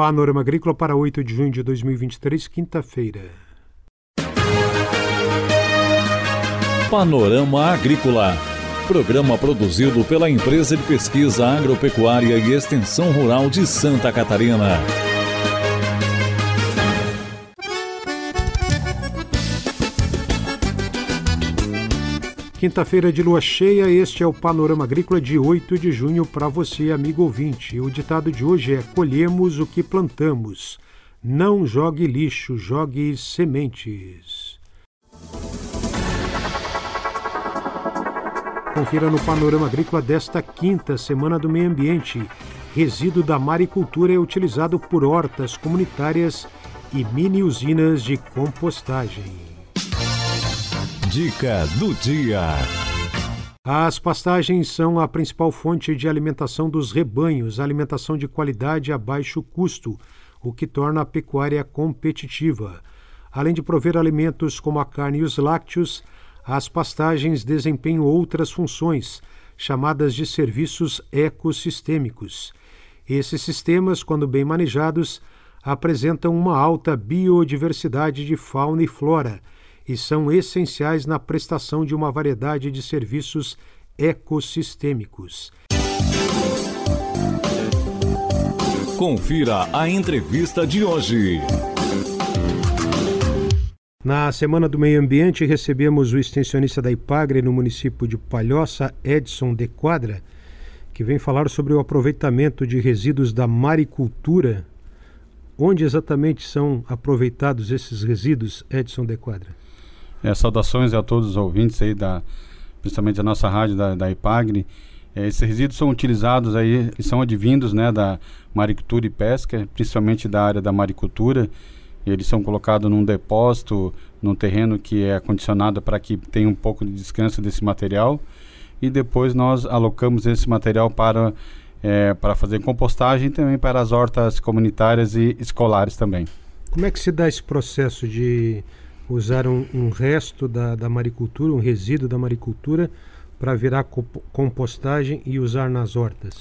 Panorama Agrícola para 8 de junho de 2023, quinta-feira. Panorama Agrícola. Programa produzido pela Empresa de Pesquisa Agropecuária e Extensão Rural de Santa Catarina. Quinta-feira de lua cheia, este é o Panorama Agrícola de 8 de junho para você, amigo ouvinte. O ditado de hoje é: colhemos o que plantamos. Não jogue lixo, jogue sementes. Confira no Panorama Agrícola desta quinta semana do meio ambiente. Resíduo da maricultura é utilizado por hortas comunitárias e mini usinas de compostagem. Dica do dia. As pastagens são a principal fonte de alimentação dos rebanhos, alimentação de qualidade a baixo custo, o que torna a pecuária competitiva. Além de prover alimentos como a carne e os lácteos, as pastagens desempenham outras funções, chamadas de serviços ecossistêmicos. Esses sistemas, quando bem manejados, apresentam uma alta biodiversidade de fauna e flora e são essenciais na prestação de uma variedade de serviços ecossistêmicos. Confira a entrevista de hoje. Na Semana do Meio Ambiente, recebemos o extensionista da IPAGRE no município de Palhoça, Edson de Quadra, que vem falar sobre o aproveitamento de resíduos da maricultura. Onde exatamente são aproveitados esses resíduos, Edson de Quadra? É, saudações a todos os ouvintes aí, da, principalmente da nossa rádio da, da IPAGRE. É, esses resíduos são utilizados aí, e são advindos né, da maricultura e pesca, principalmente da área da maricultura. Eles são colocados num depósito, num terreno que é acondicionado para que tenha um pouco de descanso desse material. E depois nós alocamos esse material para, é, para fazer compostagem e também para as hortas comunitárias e escolares também. Como é que se dá esse processo de usar um, resto da, da maricultura, um resíduo da maricultura, para virar compostagem e usar nas hortas?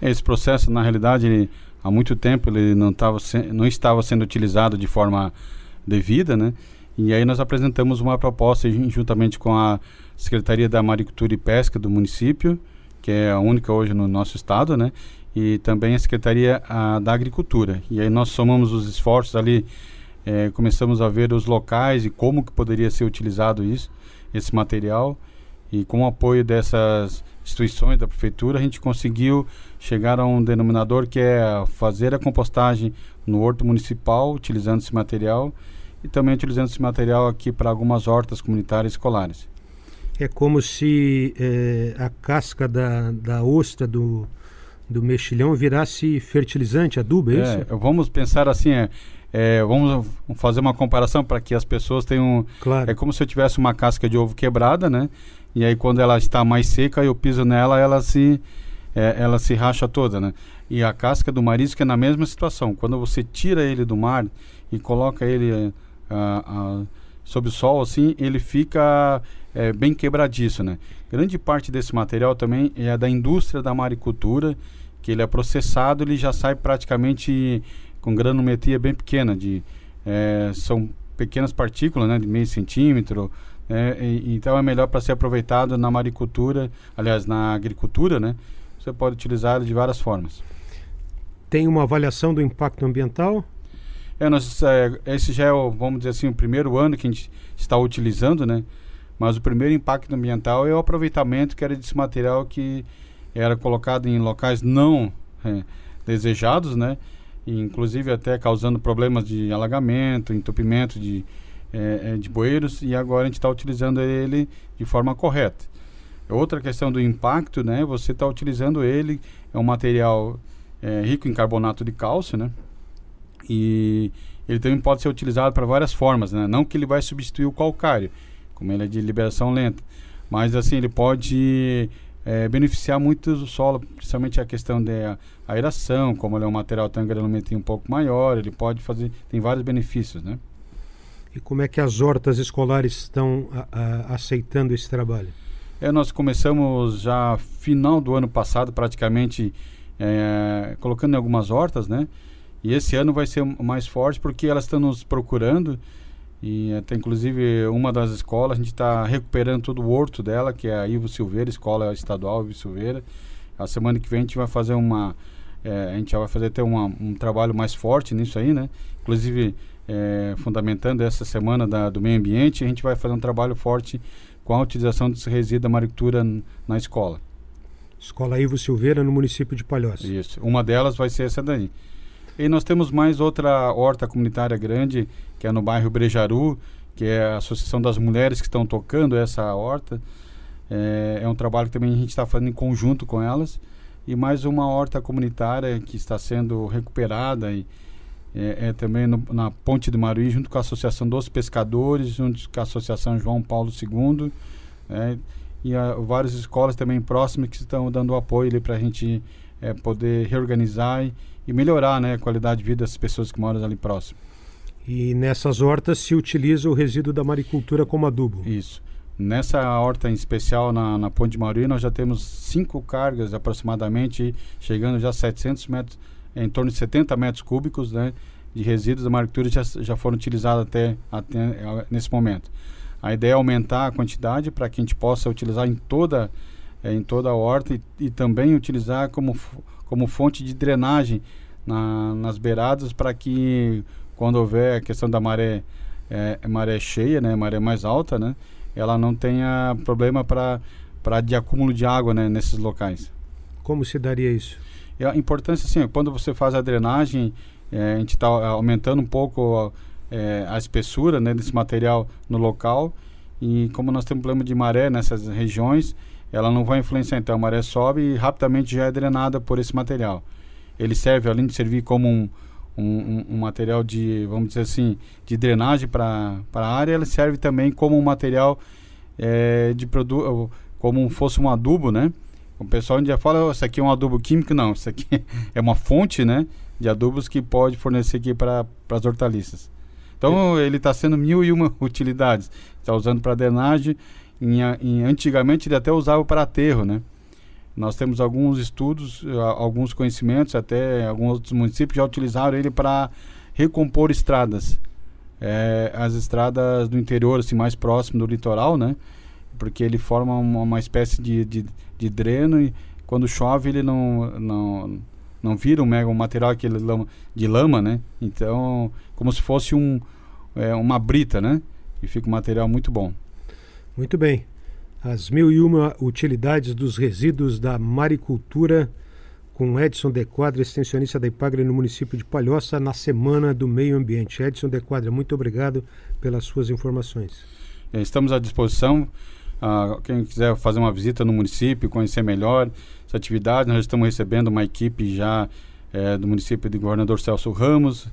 Esse processo, na realidade, ele, há muito tempo ele não, tava não estava sendo utilizado de forma devida, né? E aí nós apresentamos uma proposta juntamente com a Secretaria da Maricultura e Pesca do município, que é a única hoje no nosso estado, né? E também a Secretaria a, da Agricultura. E aí nós somamos os esforços ali é, começamos a ver os locais e como que poderia ser utilizado isso, esse material. E com o apoio dessas instituições da prefeitura, a gente conseguiu chegar a um denominador que é fazer a compostagem no horto municipal, utilizando esse material, e também utilizando esse material aqui para algumas hortas comunitárias escolares. É como se é, a casca da, da ostra do, do mexilhão virasse fertilizante, adubo, é, é isso? Vamos pensar assim, é, é, vamos fazer uma comparação para que as pessoas tenham. Claro. É como se eu tivesse uma casca de ovo quebrada, né? E aí quando ela está mais seca, eu piso nela, ela se, é, ela se racha toda, né? E a casca do marisco é na mesma situação. Quando você tira ele do mar e coloca ele sob o sol, assim, ele fica é, bem quebradiço, né? Grande parte desse material também é da indústria da maricultura, que ele é processado, ele já sai praticamente com granulometria bem pequena, de, é, são pequenas partículas, né, de meio centímetro, é, e, então é melhor para ser aproveitado na maricultura, aliás, na agricultura, né? Você pode utilizar de várias formas. Tem uma avaliação do impacto ambiental? É, nós, é, esse já é, o, vamos dizer assim, o primeiro ano que a gente está utilizando, né? Mas o primeiro impacto ambiental é o aproveitamento que era desse material que era colocado em locais não é, desejados, né? Inclusive até causando problemas de alagamento, entupimento de, é, de bueiros, e agora a gente está utilizando ele de forma correta. Outra questão do impacto, né? Você está utilizando ele, é um material é, rico em carbonato de cálcio, né? E ele também pode ser utilizado para várias formas, né? Não que ele vai substituir o calcário, como ele é de liberação lenta, mas assim ele pode é, beneficiar muito o solo, principalmente a questão da aeração, como ele é um material tão granulometria um pouco maior, ele pode fazer, tem vários benefícios, né? E como é que as hortas escolares estão a, a, aceitando esse trabalho? É, nós começamos já final do ano passado, praticamente, é, colocando em algumas hortas, né? E esse ano vai ser mais forte porque elas estão nos procurando e até inclusive uma das escolas, a gente está recuperando todo o horto dela, que é a Ivo Silveira, Escola Estadual Ivo Silveira. A semana que vem a gente vai fazer uma. É, a gente vai fazer até uma, um trabalho mais forte nisso aí, né? Inclusive, é, fundamentando essa semana da, do meio ambiente, a gente vai fazer um trabalho forte com a utilização desse resíduo da maricultura na escola. Escola Ivo Silveira, no município de Palhoça. Isso. Uma delas vai ser essa daí. E nós temos mais outra horta comunitária grande, que é no bairro Brejaru, que é a Associação das Mulheres que estão tocando essa horta. É, é um trabalho que também a gente está fazendo em conjunto com elas. E mais uma horta comunitária que está sendo recuperada e é, é também no, na Ponte do Maruí, junto com a Associação dos Pescadores, junto com a Associação João Paulo II. É, e a, várias escolas também próximas que estão dando apoio para a gente é, poder reorganizar e, e melhorar né, a qualidade de vida das pessoas que moram ali próximo. E nessas hortas se utiliza o resíduo da maricultura como adubo? Isso. Nessa horta em especial na, na Ponte de Mauri, nós já temos cinco cargas aproximadamente, chegando já a 700 metros, em torno de 70 metros cúbicos né, de resíduos da maricultura já, já foram utilizados até, até nesse momento. A ideia é aumentar a quantidade para que a gente possa utilizar em toda, é, em toda a horta e, e também utilizar como como fonte de drenagem na, nas beiradas para que quando houver a questão da maré é, maré cheia, né, maré mais alta, né, ela não tenha problema para de acúmulo de água né, nesses locais. Como se daria isso? E a importância assim, quando você faz a drenagem, é, a gente está aumentando um pouco é, a espessura né, desse material no local e como nós temos problema de maré nessas regiões, ela não vai influenciar. Então a maré sobe e rapidamente já é drenada por esse material. Ele serve, além de servir como um, um, um material de, vamos dizer assim, de drenagem para a área, ele serve também como um material é, de produto, como fosse um adubo, né? O pessoal já fala, oh, isso aqui é um adubo químico, não, isso aqui é uma fonte, né, de adubos que pode fornecer aqui para as hortaliças. Então ele está sendo mil e uma utilidades. Está usando para drenagem, em, em, antigamente ele até usava para aterro, né? Nós temos alguns estudos, alguns conhecimentos, até alguns outros municípios já utilizaram ele para recompor estradas. É, as estradas do interior, assim, mais próximo do litoral, né? Porque ele forma uma, uma espécie de, de, de, dreno e quando chove ele não, não, não vira um, mega, um material aquele de lama, né? Então, como se fosse um, é, uma brita, né? E fica um material muito bom. Muito bem. As mil e uma utilidades dos resíduos da maricultura com Edson De Quadra, extensionista da Ipagre no município de Palhoça, na Semana do Meio Ambiente. Edson De Quadra, muito obrigado pelas suas informações. É, estamos à disposição. Uh, quem quiser fazer uma visita no município, conhecer melhor essa atividade, nós estamos recebendo uma equipe já é, do município de Governador Celso Ramos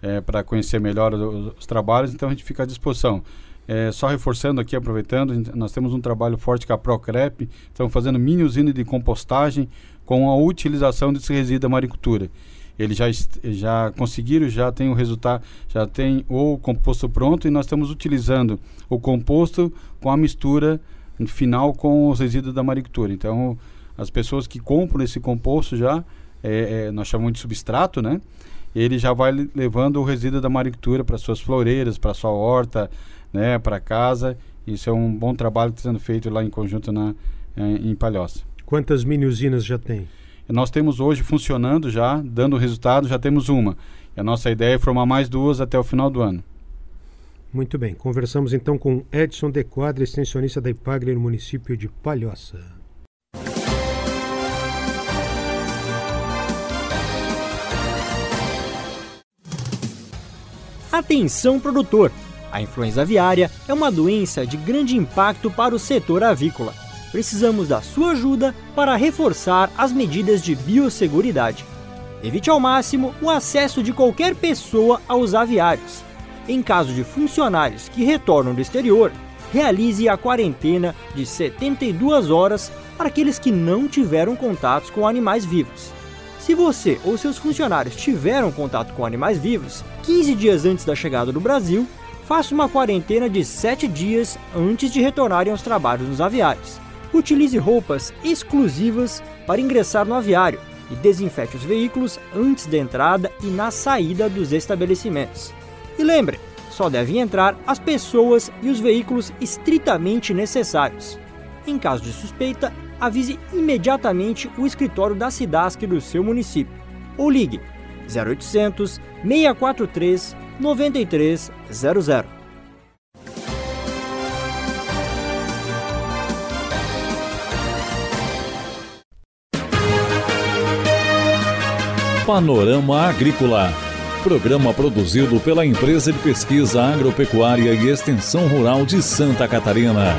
é, para conhecer melhor os, os trabalhos, então a gente fica à disposição. É, só reforçando aqui, aproveitando, nós temos um trabalho forte com a Procrep, estamos fazendo mini usina de compostagem com a utilização desse resíduo da maricultura. Eles já, já conseguiram, já tem o resultado, já tem o composto pronto e nós estamos utilizando o composto com a mistura final com os resíduos da maricultura. Então, as pessoas que compram esse composto já, é, é, nós chamamos de substrato, né? Ele já vai levando o resíduo da maricultura para suas floreiras, para sua horta, né, para casa. Isso é um bom trabalho que está sendo feito lá em conjunto na, em, em Palhoça. Quantas mini usinas já tem? Nós temos hoje funcionando já, dando resultado, já temos uma. E a nossa ideia é formar mais duas até o final do ano. Muito bem. Conversamos então com Edson De Quadra, extensionista da Ipagre no município de Palhoça. Atenção produtor! A influenza aviária é uma doença de grande impacto para o setor avícola. Precisamos da sua ajuda para reforçar as medidas de biosseguridade. Evite ao máximo o acesso de qualquer pessoa aos aviários. Em caso de funcionários que retornam do exterior, realize a quarentena de 72 horas para aqueles que não tiveram contatos com animais vivos. Se você ou seus funcionários tiveram contato com animais vivos 15 dias antes da chegada do Brasil, faça uma quarentena de 7 dias antes de retornarem aos trabalhos nos aviários. Utilize roupas exclusivas para ingressar no aviário e desinfete os veículos antes da entrada e na saída dos estabelecimentos. E lembre, só devem entrar as pessoas e os veículos estritamente necessários. Em caso de suspeita, avise imediatamente o escritório da Cidasc do seu município ou ligue 0800 643 9300. Panorama Agrícola. Programa produzido pela Empresa de Pesquisa Agropecuária e Extensão Rural de Santa Catarina.